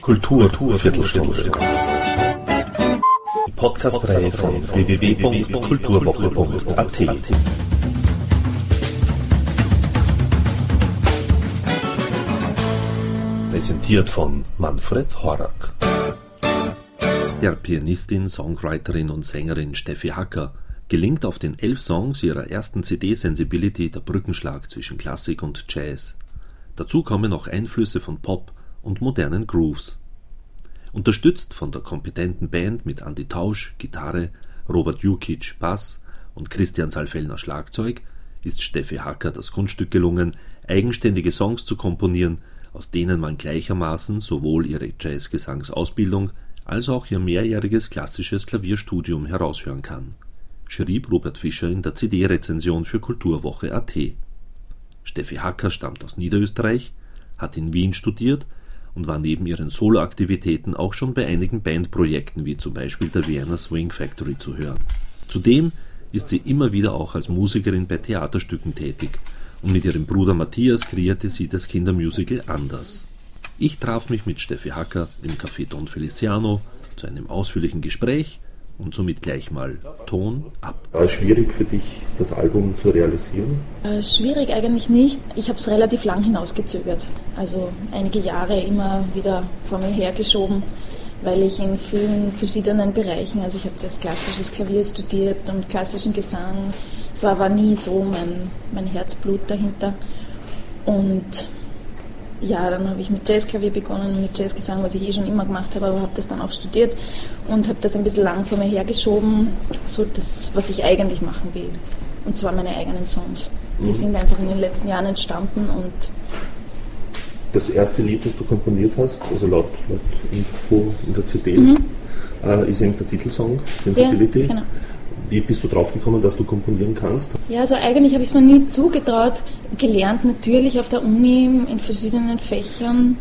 Kultur, Kultur Viertelstunde. Podcast-Reihe von www.kulturwoche.at. Präsentiert von Manfred Horak. Der Pianistin, Songwriterin und Sängerin Steffi Hacker gelingt auf den elf Songs ihrer ersten CD Sensibility der Brückenschlag zwischen Klassik und Jazz. Dazu kommen auch Einflüsse von Pop und modernen Grooves. Unterstützt von der kompetenten Band mit Andy Tausch (Gitarre), Robert Jukic (Bass) und Christian Salfellner (Schlagzeug) ist Steffi Hacker das Kunststück gelungen, eigenständige Songs zu komponieren, aus denen man gleichermaßen sowohl ihre Jazzgesangsausbildung als auch ihr mehrjähriges klassisches Klavierstudium heraushören kann schrieb Robert Fischer in der CD-Rezension für Kulturwoche.at. Steffi Hacker stammt aus Niederösterreich, hat in Wien studiert und war neben ihren Soloaktivitäten auch schon bei einigen Bandprojekten wie zum Beispiel der Vienna Swing Factory zu hören. Zudem ist sie immer wieder auch als Musikerin bei Theaterstücken tätig und mit ihrem Bruder Matthias kreierte sie das Kindermusical Anders. Ich traf mich mit Steffi Hacker im Café Don Feliciano zu einem ausführlichen Gespräch und somit gleich mal Ton ab. War es schwierig für dich, das Album zu realisieren? Äh, schwierig eigentlich nicht. Ich habe es relativ lang hinausgezögert. Also einige Jahre immer wieder vor mir hergeschoben, weil ich in vielen verschiedenen Bereichen, also ich habe zuerst klassisches Klavier studiert und klassischen Gesang. Es war aber nie so mein, mein Herzblut dahinter. Und ja, dann habe ich mit Jazzklavier begonnen, mit Jazzgesang, was ich eh schon immer gemacht habe, aber habe das dann auch studiert und habe das ein bisschen lang vor mir hergeschoben, so das, was ich eigentlich machen will. Und zwar meine eigenen Songs. Die mhm. sind einfach in den letzten Jahren entstanden und das erste Lied, das du komponiert hast, also laut, laut Info in der CD, mhm. äh, ist eben der Titelsong, Sensibility. Ja, genau. Wie bist du drauf gekommen, dass du komponieren kannst? Ja, also eigentlich habe ich es mir nie zugetraut. Gelernt natürlich auf der Uni in verschiedenen Fächern.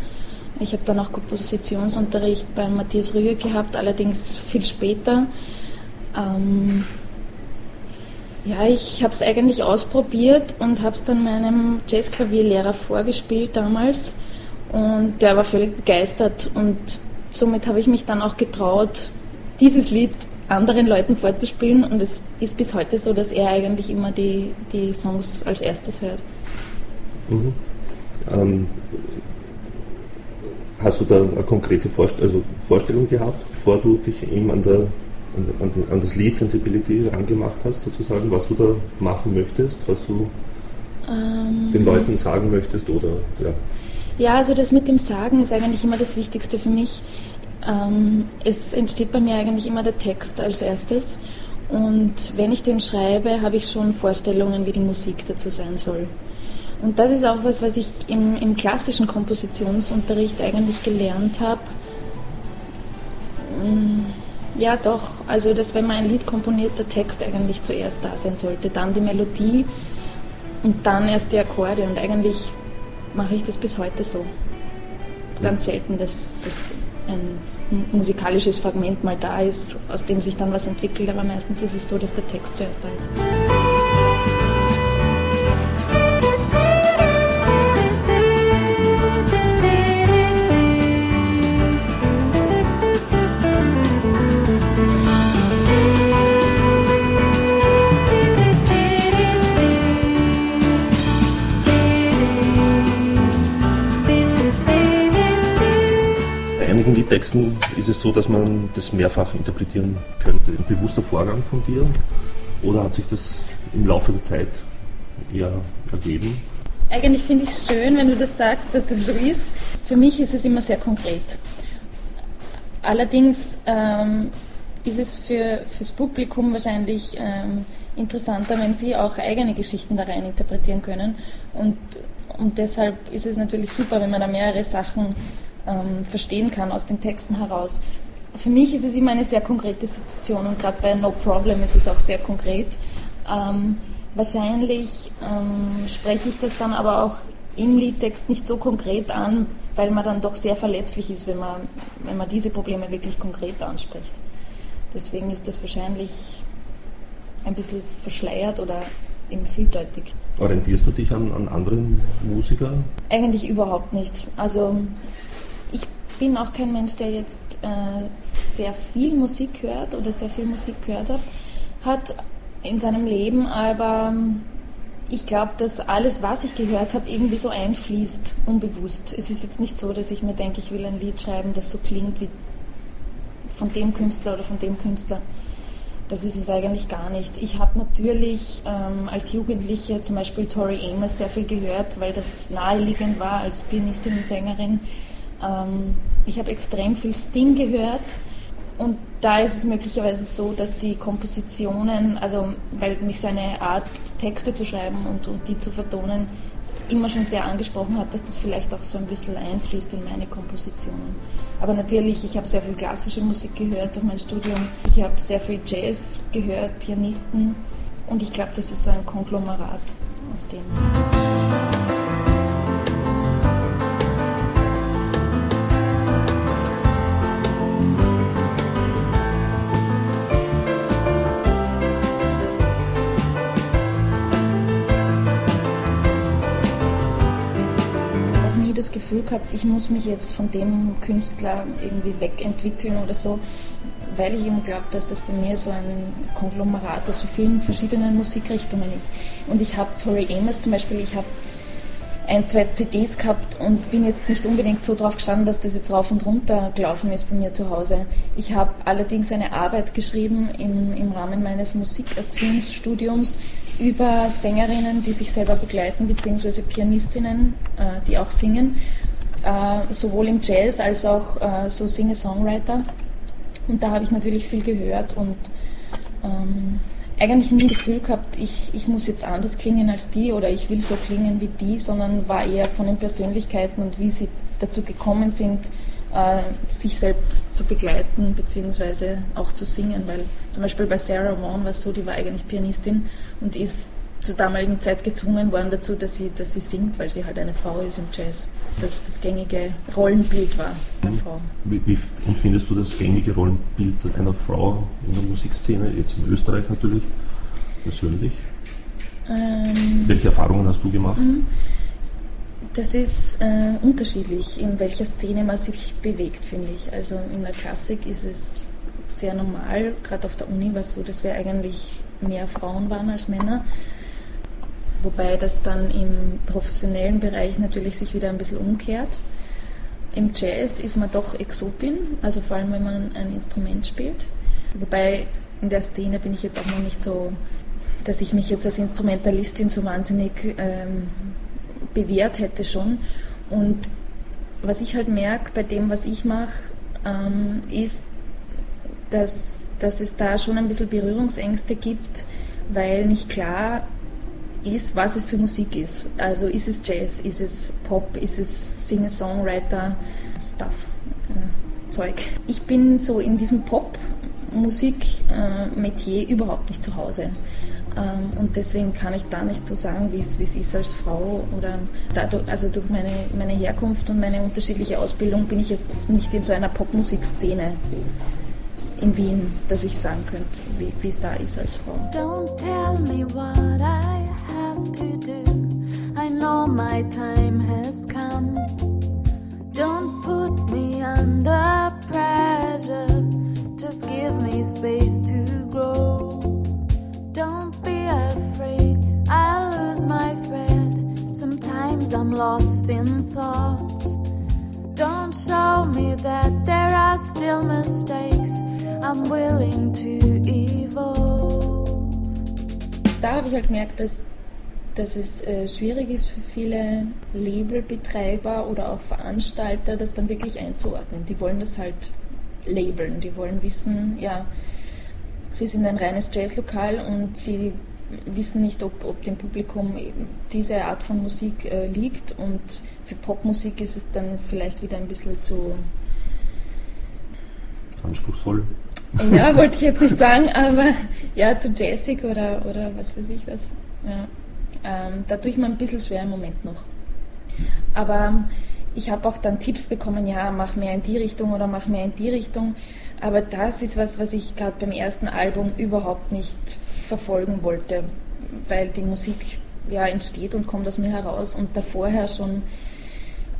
Ich habe dann auch Kompositionsunterricht bei Matthias Rüge gehabt, allerdings viel später. Ähm ja, ich habe es eigentlich ausprobiert und habe es dann meinem Jazzklavierlehrer vorgespielt damals. Und der war völlig begeistert und somit habe ich mich dann auch getraut, dieses Lied anderen Leuten vorzuspielen und es ist bis heute so, dass er eigentlich immer die, die Songs als erstes hört. Mhm. Ähm, hast du da eine konkrete Vorst also Vorstellung gehabt, bevor du dich eben an, der, an, an, das Lied Sensibility rangemacht hast, sozusagen, was du da machen möchtest, was du ähm, den Leuten sagen möchtest oder ja? Ja, also das mit dem Sagen ist eigentlich immer das Wichtigste für mich. Ähm, es entsteht bei mir eigentlich immer der Text als erstes. Und wenn ich den schreibe, habe ich schon Vorstellungen, wie die Musik dazu sein soll. Und das ist auch was, was ich im, im klassischen Kompositionsunterricht eigentlich gelernt habe. Mm, ja, doch. Also, dass wenn man ein Lied komponiert, der Text eigentlich zuerst da sein sollte, dann die Melodie und dann erst die Akkorde. Und eigentlich mache ich das bis heute so. Ganz selten, dass, dass ein musikalisches Fragment mal da ist, aus dem sich dann was entwickelt, aber meistens ist es so, dass der Text zuerst da ist. Texten ist es so, dass man das mehrfach interpretieren könnte. Ein bewusster Vorgang von dir oder hat sich das im Laufe der Zeit eher ergeben? Eigentlich finde ich es schön, wenn du das sagst, dass das so ist. Für mich ist es immer sehr konkret. Allerdings ähm, ist es für das Publikum wahrscheinlich ähm, interessanter, wenn sie auch eigene Geschichten da rein interpretieren können. Und, und deshalb ist es natürlich super, wenn man da mehrere Sachen ähm, verstehen kann aus den Texten heraus. Für mich ist es immer eine sehr konkrete Situation und gerade bei No Problem ist es auch sehr konkret. Ähm, wahrscheinlich ähm, spreche ich das dann aber auch im Liedtext nicht so konkret an, weil man dann doch sehr verletzlich ist, wenn man, wenn man diese Probleme wirklich konkret anspricht. Deswegen ist das wahrscheinlich ein bisschen verschleiert oder eben vieldeutig. Orientierst du dich an, an anderen Musikern? Eigentlich überhaupt nicht. Also bin auch kein Mensch, der jetzt äh, sehr viel Musik hört oder sehr viel Musik gehört hat, hat in seinem Leben, aber ich glaube, dass alles, was ich gehört habe, irgendwie so einfließt, unbewusst. Es ist jetzt nicht so, dass ich mir denke, ich will ein Lied schreiben, das so klingt wie von dem Künstler oder von dem Künstler. Das ist es eigentlich gar nicht. Ich habe natürlich ähm, als Jugendliche zum Beispiel Tori Amos sehr viel gehört, weil das naheliegend war als Pianistin und Sängerin. Ähm, ich habe extrem viel Sting gehört und da ist es möglicherweise so, dass die Kompositionen, also weil mich seine Art, Texte zu schreiben und, und die zu vertonen, immer schon sehr angesprochen hat, dass das vielleicht auch so ein bisschen einfließt in meine Kompositionen. Aber natürlich, ich habe sehr viel klassische Musik gehört durch mein Studium. Ich habe sehr viel Jazz gehört, Pianisten. Und ich glaube, das ist so ein Konglomerat aus dem. Gefühl gehabt, ich muss mich jetzt von dem Künstler irgendwie wegentwickeln oder so, weil ich eben glaube, dass das bei mir so ein Konglomerat aus so vielen verschiedenen Musikrichtungen ist. Und ich habe Tori Amos zum Beispiel, ich habe ein, zwei CDs gehabt und bin jetzt nicht unbedingt so drauf gestanden, dass das jetzt rauf und runter gelaufen ist bei mir zu Hause. Ich habe allerdings eine Arbeit geschrieben im, im Rahmen meines Musikerziehungsstudiums über Sängerinnen, die sich selber begleiten, beziehungsweise Pianistinnen, äh, die auch singen, äh, sowohl im Jazz als auch äh, so Singer-Songwriter. Und da habe ich natürlich viel gehört und ähm, eigentlich nie das Gefühl gehabt, ich, ich muss jetzt anders klingen als die oder ich will so klingen wie die, sondern war eher von den Persönlichkeiten und wie sie dazu gekommen sind, sich selbst zu begleiten bzw. auch zu singen, weil zum Beispiel bei Sarah Vaughan war es so, die war eigentlich Pianistin und ist zur damaligen Zeit gezwungen worden dazu, dass sie, dass sie singt, weil sie halt eine Frau ist im Jazz. Das das gängige Rollenbild war einer mhm. Frau. Wie, wie empfindest du das gängige Rollenbild einer Frau in der Musikszene, jetzt in Österreich natürlich, persönlich? Ähm, Welche Erfahrungen hast du gemacht? Das ist äh, unterschiedlich, in welcher Szene man sich bewegt, finde ich. Also in der Klassik ist es sehr normal, gerade auf der Uni war es so, dass wir eigentlich mehr Frauen waren als Männer. Wobei das dann im professionellen Bereich natürlich sich wieder ein bisschen umkehrt. Im Jazz ist man doch Exotin, also vor allem wenn man ein Instrument spielt. Wobei in der Szene bin ich jetzt auch noch nicht so, dass ich mich jetzt als Instrumentalistin so wahnsinnig ähm, bewährt hätte schon. Und was ich halt merke bei dem, was ich mache, ähm, ist, dass, dass es da schon ein bisschen Berührungsängste gibt, weil nicht klar ist, was es für Musik ist. Also ist es Jazz, ist es Pop, ist es Singer-Songwriter-Stuff, äh, Zeug. Ich bin so in diesem Pop-Musik-Metier äh, überhaupt nicht zu Hause. Ähm, und deswegen kann ich da nicht so sagen, wie es ist als Frau oder dadurch, also durch meine, meine Herkunft und meine unterschiedliche Ausbildung bin ich jetzt nicht in so einer Popmusikszene in Wien, dass ich sagen könnte, wie es da ist als Frau. Don't tell me what I have to do. I know my time has come. Don't put me under pressure. Just give me space to grow. Lost in thoughts. Don't show me that there are still mistakes. I'm willing to evolve. Da habe ich halt gemerkt, dass, dass es äh, schwierig ist für viele Labelbetreiber oder auch Veranstalter, das dann wirklich einzuordnen. Die wollen das halt labeln, die wollen wissen, ja, sie sind ein reines Jazzlokal und sie wissen nicht, ob, ob dem Publikum diese Art von Musik äh, liegt und für Popmusik ist es dann vielleicht wieder ein bisschen zu anspruchsvoll. Ja, wollte ich jetzt nicht sagen, aber ja, zu jazzig oder, oder was weiß ich was. Ja. Ähm, da tue ich mir ein bisschen schwer im Moment noch. Aber ich habe auch dann Tipps bekommen, ja, mach mehr in die Richtung oder mach mehr in die Richtung. Aber das ist was, was ich gerade beim ersten Album überhaupt nicht verfolgen wollte. weil die Musik ja entsteht und kommt aus mir heraus und da vorher schon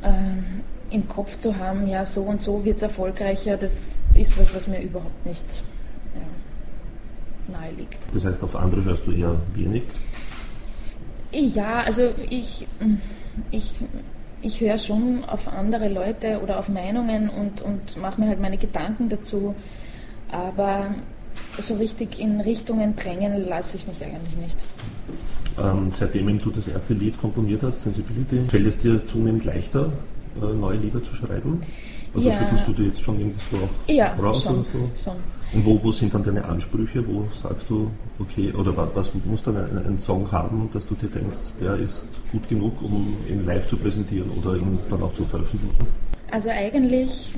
ähm, im Kopf zu haben, ja, so und so wird es erfolgreicher, das ist was, was mir überhaupt nicht ja, nahe liegt. Das heißt, auf andere hörst du eher wenig? Ja, also ich, ich, ich höre schon auf andere Leute oder auf Meinungen und, und mache mir halt meine Gedanken dazu, aber so richtig in Richtungen drängen lasse ich mich eigentlich nicht. Ähm, seitdem du das erste Lied komponiert hast, Sensibility, fällt es dir zunehmend leichter, äh, neue Lieder zu schreiben? Also ja. schüttelst du dir jetzt schon irgendwo auch ja, raus schon, oder so? Schon. Und wo, wo sind dann deine Ansprüche? Wo sagst du, okay, oder was, was muss dann ein, ein, Song haben, dass du dir denkst, der ist gut genug, um ihn live zu präsentieren oder ihn dann auch zu veröffentlichen? Also eigentlich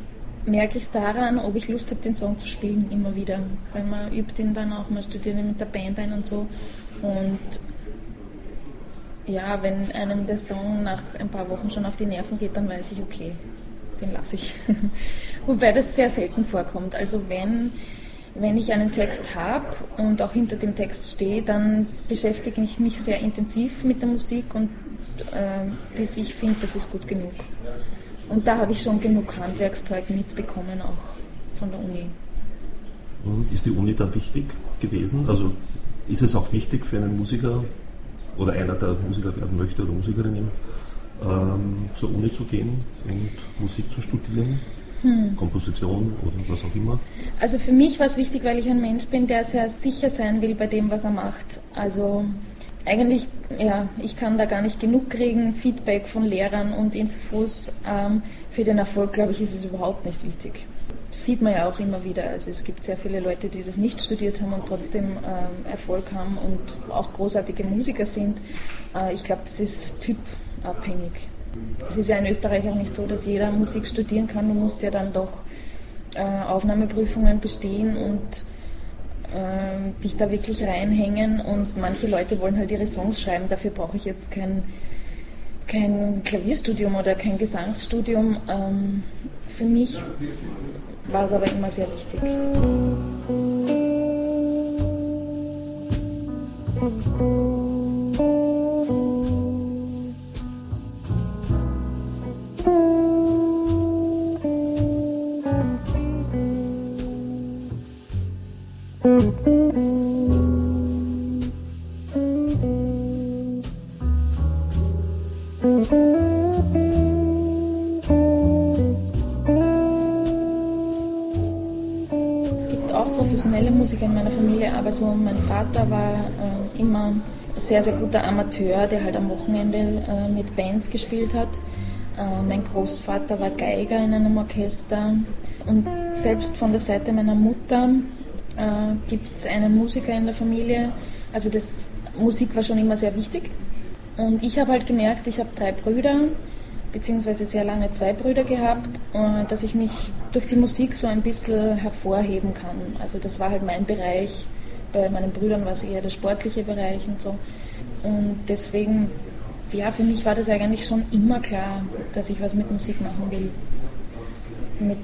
merke ich es daran, ob ich Lust habe, den Song zu spielen, immer wieder. Weil man übt ihn dann auch, man studiert ihn mit der Band ein und so. Und ja, wenn einem der Song nach ein paar Wochen schon auf die Nerven geht, dann weiß ich, okay, den lasse ich. Wobei das sehr selten vorkommt. Also wenn, wenn ich einen Text habe und auch hinter dem Text stehe, dann beschäftige ich mich sehr intensiv mit der Musik und äh, bis ich finde, das ist gut genug. Und da habe ich schon genug Handwerkszeug mitbekommen, auch von der Uni. Ist die Uni da wichtig gewesen? Also ist es auch wichtig für einen Musiker, oder einer, der Musiker werden möchte oder Musikerin, ähm, zur Uni zu gehen und Musik zu studieren? Hm. Komposition oder was auch immer? Also für mich war es wichtig, weil ich ein Mensch bin, der sehr sicher sein will bei dem, was er macht. Also eigentlich, ja, ich kann da gar nicht genug kriegen, Feedback von Lehrern und Infos. Ähm, für den Erfolg, glaube ich, ist es überhaupt nicht wichtig sieht man ja auch immer wieder. Also es gibt sehr viele Leute, die das nicht studiert haben und trotzdem äh, Erfolg haben und auch großartige Musiker sind. Äh, ich glaube, das ist typabhängig. Es ist ja in Österreich auch nicht so, dass jeder Musik studieren kann. Du musst ja dann doch äh, Aufnahmeprüfungen bestehen und ähm, dich da wirklich reinhängen. Und manche Leute wollen halt ihre Songs schreiben. Dafür brauche ich jetzt kein, kein Klavierstudium oder kein Gesangsstudium. Ähm, für mich war es aber immer sehr wichtig. Also Vater war äh, immer sehr, sehr guter Amateur, der halt am Wochenende äh, mit Bands gespielt hat. Äh, mein Großvater war Geiger in einem Orchester. Und selbst von der Seite meiner Mutter äh, gibt es einen Musiker in der Familie. Also das Musik war schon immer sehr wichtig. Und ich habe halt gemerkt, ich habe drei Brüder, beziehungsweise sehr lange zwei Brüder gehabt, äh, dass ich mich durch die Musik so ein bisschen hervorheben kann. Also das war halt mein Bereich bei meinen Brüdern war es eher der sportliche Bereich und so. Und deswegen, ja, für mich war das eigentlich schon immer klar, dass ich was mit Musik machen will. Mit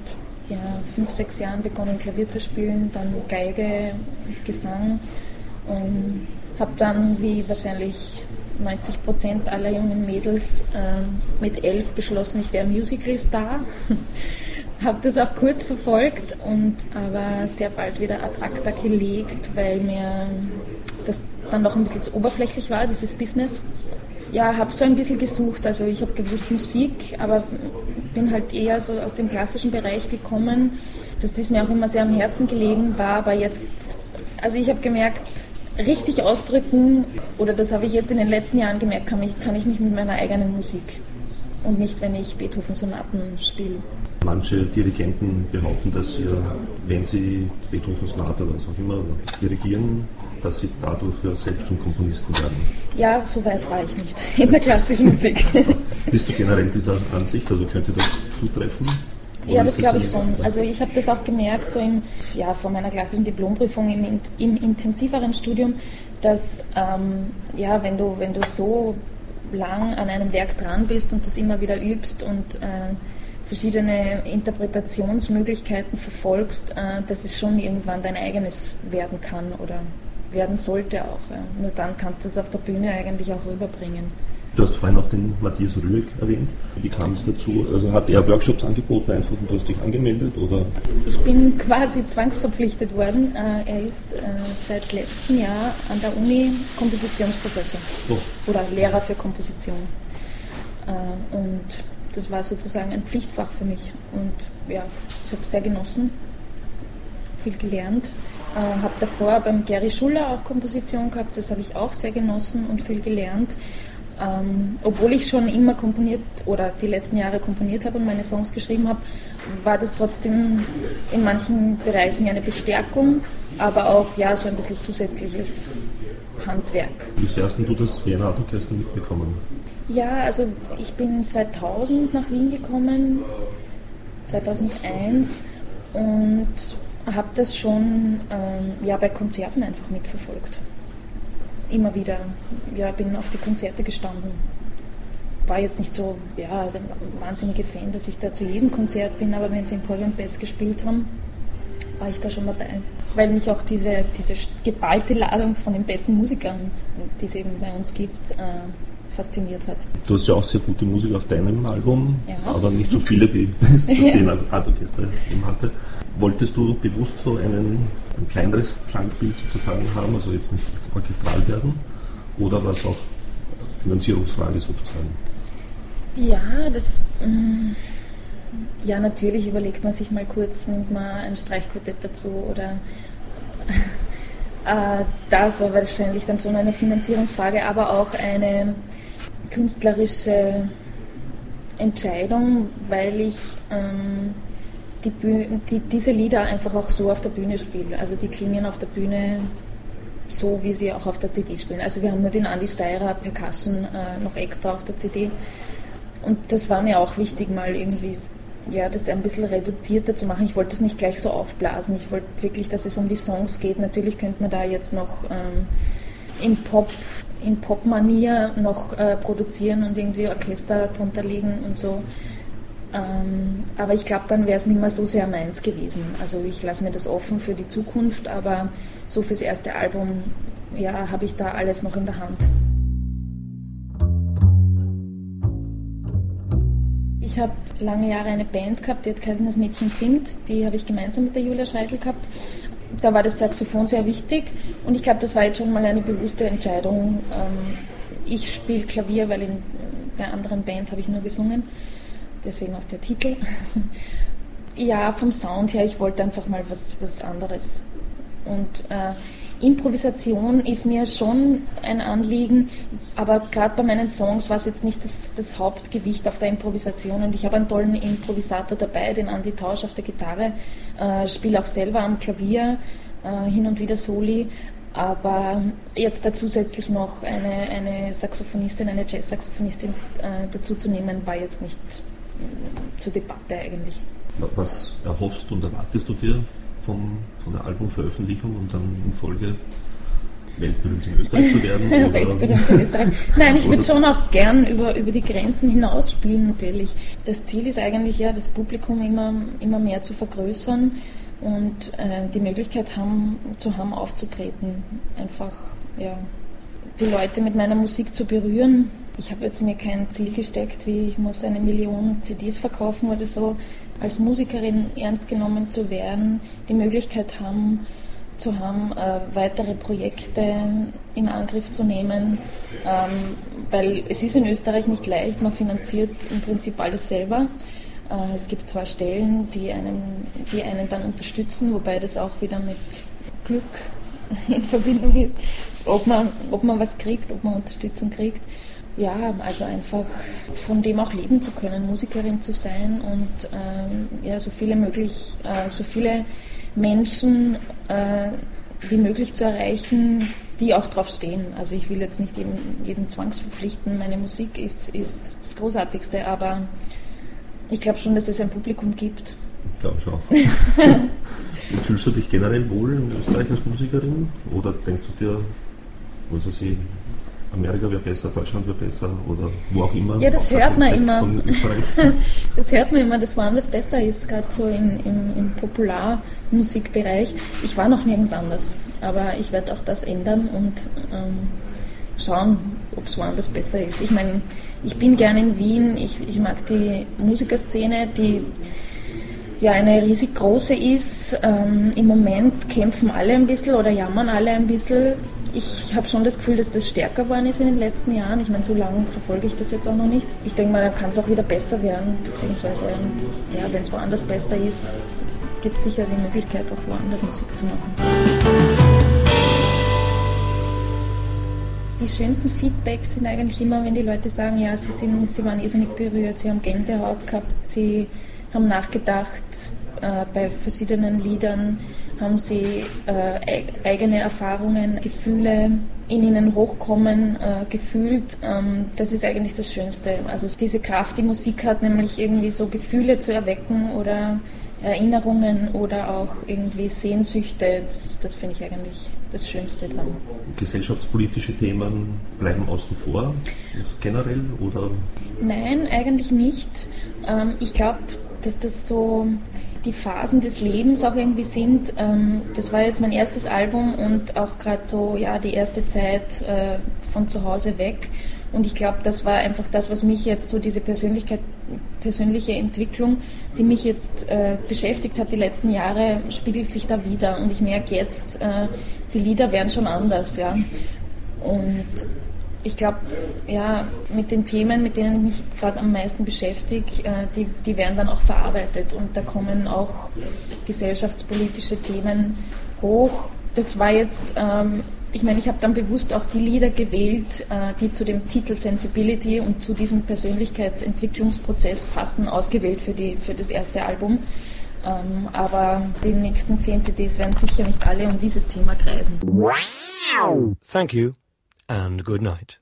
ja, fünf, sechs Jahren begonnen Klavier zu spielen, dann Geige, Gesang und habe dann, wie wahrscheinlich 90 Prozent aller jungen Mädels, äh, mit elf beschlossen, ich wäre Musical-Star. habe das auch kurz verfolgt und aber sehr bald wieder ad acta gelegt, weil mir das dann noch ein bisschen zu oberflächlich war, dieses Business. Ja, habe so ein bisschen gesucht, also ich habe gewusst Musik, aber bin halt eher so aus dem klassischen Bereich gekommen. Das ist mir auch immer sehr am Herzen gelegen, war aber jetzt, also ich habe gemerkt, richtig ausdrücken, oder das habe ich jetzt in den letzten Jahren gemerkt, kann ich, kann ich mich mit meiner eigenen Musik und nicht, wenn ich Beethoven-Sonaten spiele. Manche Dirigenten behaupten, dass sie, wenn sie Beethoven-Sonate oder was auch immer dirigieren, dass sie dadurch ja selbst zum Komponisten werden. Ja, so weit war ich nicht in der klassischen Musik. Bist du generell dieser Ansicht, also könnte das zutreffen? ja, das glaube ich schon. Also ich habe das auch gemerkt, so im, ja, vor meiner klassischen Diplomprüfung im, im intensiveren Studium, dass ähm, ja, wenn du, wenn du so lang an einem Werk dran bist und das immer wieder übst und äh, verschiedene Interpretationsmöglichkeiten verfolgst, äh, dass es schon irgendwann dein eigenes werden kann oder werden sollte auch. Ja. Nur dann kannst du es auf der Bühne eigentlich auch rüberbringen. Du hast vorhin auch den Matthias Rüegg erwähnt. Wie kam es dazu? Also hat er Workshops angeboten einfach und du hast dich angemeldet? Oder? Ich bin quasi zwangsverpflichtet worden. Äh, er ist äh, seit letztem Jahr an der Uni Kompositionsprofessor oh. oder Lehrer für Komposition. Äh, und das war sozusagen ein Pflichtfach für mich. Und ja, ich habe es sehr genossen, viel gelernt. Äh, habe davor beim Gary Schuller auch Komposition gehabt, das habe ich auch sehr genossen und viel gelernt. Ähm, obwohl ich schon immer komponiert oder die letzten Jahre komponiert habe und meine Songs geschrieben habe, war das trotzdem in manchen Bereichen eine Bestärkung, aber auch ja so ein bisschen zusätzliches Handwerk. Wie sehr hast du das Wiener Art Orchester mitbekommen? Ja, also ich bin 2000 nach Wien gekommen, 2001 und habe das schon ähm, ja, bei Konzerten einfach mitverfolgt immer wieder, ja, bin auf die Konzerte gestanden. War jetzt nicht so, ja, der wahnsinnige Fan, dass ich da zu jedem Konzert bin, aber wenn sie im Porgy Best gespielt haben, war ich da schon dabei. Weil mich auch diese, diese geballte Ladung von den besten Musikern, die es eben bei uns gibt, äh, fasziniert hat. Du hast ja auch sehr gute Musik auf deinem Album, ja. aber nicht so viele, wie das, das ja. Art Orchester eben hatte. Wolltest du bewusst so einen, ein kleineres Klangbild sozusagen haben, also jetzt nicht orchestral werden? Oder war es auch Finanzierungsfrage sozusagen? Ja, das. Mm, ja, natürlich überlegt man sich mal kurz, nimmt man ein Streichquartett dazu oder. Äh, das war wahrscheinlich dann schon eine Finanzierungsfrage, aber auch eine künstlerische Entscheidung, weil ich ähm, die, die, diese Lieder einfach auch so auf der Bühne spiele. Also die klingen auf der Bühne so, wie sie auch auf der CD spielen. Also wir haben nur den Andy Steirer Percussion äh, noch extra auf der CD. Und das war mir auch wichtig, mal irgendwie ja, das ein bisschen reduzierter zu machen. Ich wollte das nicht gleich so aufblasen. Ich wollte wirklich, dass es um die Songs geht. Natürlich könnte man da jetzt noch ähm, im Pop in Popmanier noch äh, produzieren und irgendwie Orchester drunter legen und so. Ähm, aber ich glaube, dann wäre es nicht mehr so sehr meins gewesen. Also ich lasse mir das offen für die Zukunft, aber so fürs erste Album, ja, habe ich da alles noch in der Hand. Ich habe lange Jahre eine Band gehabt, die hat geheißen Das Mädchen singt. Die habe ich gemeinsam mit der Julia Scheitel gehabt da war das Saxophon sehr wichtig und ich glaube, das war jetzt schon mal eine bewusste Entscheidung. Ähm, ich spiele Klavier, weil in der anderen Band habe ich nur gesungen, deswegen auch der Titel. ja, vom Sound her, ich wollte einfach mal was, was anderes. Und äh, Improvisation ist mir schon ein Anliegen, aber gerade bei meinen Songs war es jetzt nicht das, das, Hauptgewicht auf der Improvisation und ich habe einen tollen Improvisator dabei, den Andy Tausch auf der Gitarre, äh, spiele auch selber am Klavier, äh, hin und wieder Soli, aber jetzt da zusätzlich noch eine, eine Saxophonistin, eine Jazz-Saxophonistin äh, dazu zu nehmen, war jetzt nicht äh, zur Debatte eigentlich. Was erhoffst und erwartest du dir vom, von der Albumveröffentlichung und dann in Folge weltberühmt in Österreich zu werden? weltberühmt in Österreich. Nein, ich würde schon auch gern über, über die Grenzen hinaus spielen natürlich. Das Ziel ist eigentlich ja, das Publikum immer, immer mehr zu vergrößern und äh, die Möglichkeit haben, zu haben, aufzutreten. Einfach, ja, die Leute mit meiner Musik zu berühren. Ich habe jetzt mir kein Ziel gesteckt, wie ich muss eine Million CDs verkaufen oder so als Musikerin ernst genommen zu werden, die Möglichkeit haben, zu haben, äh, weitere Projekte in Angriff zu nehmen, ähm, weil es ist in Österreich nicht leicht, man finanziert im Prinzip alles selber. Äh, es gibt zwar Stellen, die einen, die einen dann unterstützen, wobei das auch wieder mit Glück in Verbindung ist, ob man, ob man was kriegt, ob man Unterstützung kriegt ja, also einfach von dem auch leben zu können, Musikerin zu sein und ähm, ja, so viele möglich, äh, so viele Menschen äh, wie möglich zu erreichen, die auch drauf stehen. Also ich will jetzt nicht jeden, jeden zwangsverpflichten, meine Musik ist, ist das Großartigste, aber ich glaube schon, dass es ein Publikum gibt. Ich glaube auch. Fühlst du dich generell wohl in Österreich als Musikerin oder denkst du dir, was weiß ich, Amerika wäre besser, Deutschland wäre besser oder wo auch immer. Ja, das hört man immer. das hört man immer, dass woanders besser ist, gerade so in, im, im Popularmusikbereich. Ich war noch nirgends anders. Aber ich werde auch das ändern und ähm, schauen, ob es woanders besser ist. Ich meine, ich bin gerne in Wien, ich, ich mag die Musikerszene, die ja eine riesig große ist. Ähm, Im Moment kämpfen alle ein bisschen oder jammern alle ein bisschen. Ich habe schon das Gefühl, dass das stärker geworden ist in den letzten Jahren. Ich meine, so lange verfolge ich das jetzt auch noch nicht. Ich denke mal, da kann es auch wieder besser werden, beziehungsweise ja, wenn es woanders besser ist, gibt es sicher die Möglichkeit, auch woanders Musik zu machen. Die schönsten Feedbacks sind eigentlich immer, wenn die Leute sagen, ja, sie, sind, sie waren irrsinnig berührt, sie haben Gänsehaut gehabt, sie haben nachgedacht äh, bei verschiedenen Liedern, haben sie äh, eigene Erfahrungen, Gefühle in ihnen hochkommen, äh, gefühlt. Ähm, das ist eigentlich das Schönste. Also diese Kraft, die Musik hat, nämlich irgendwie so Gefühle zu erwecken oder Erinnerungen oder auch irgendwie Sehnsüchte, das, das finde ich eigentlich das Schönste dran. Gesellschaftspolitische Themen bleiben außen vor, generell oder? Nein, eigentlich nicht. Ähm, ich glaube, dass das so die Phasen des Lebens auch irgendwie sind. Ähm, das war jetzt mein erstes Album und auch gerade so ja die erste Zeit äh, von zu Hause weg. Und ich glaube, das war einfach das, was mich jetzt so diese Persönlichkeit, persönliche Entwicklung, die mich jetzt äh, beschäftigt hat die letzten Jahre, spiegelt sich da wieder. Und ich merke jetzt, äh, die Lieder werden schon anders, ja. Und ich glaube, ja, mit den Themen, mit denen ich mich gerade am meisten beschäftige, äh, die, die werden dann auch verarbeitet und da kommen auch gesellschaftspolitische Themen hoch. Das war jetzt ähm, ich meine, ich habe dann bewusst auch die Lieder gewählt, äh, die zu dem Titel Sensibility und zu diesem Persönlichkeitsentwicklungsprozess passen, ausgewählt für, die, für das erste Album. Ähm, aber die nächsten zehn CDs werden sicher nicht alle um dieses Thema kreisen. Thank you and good night.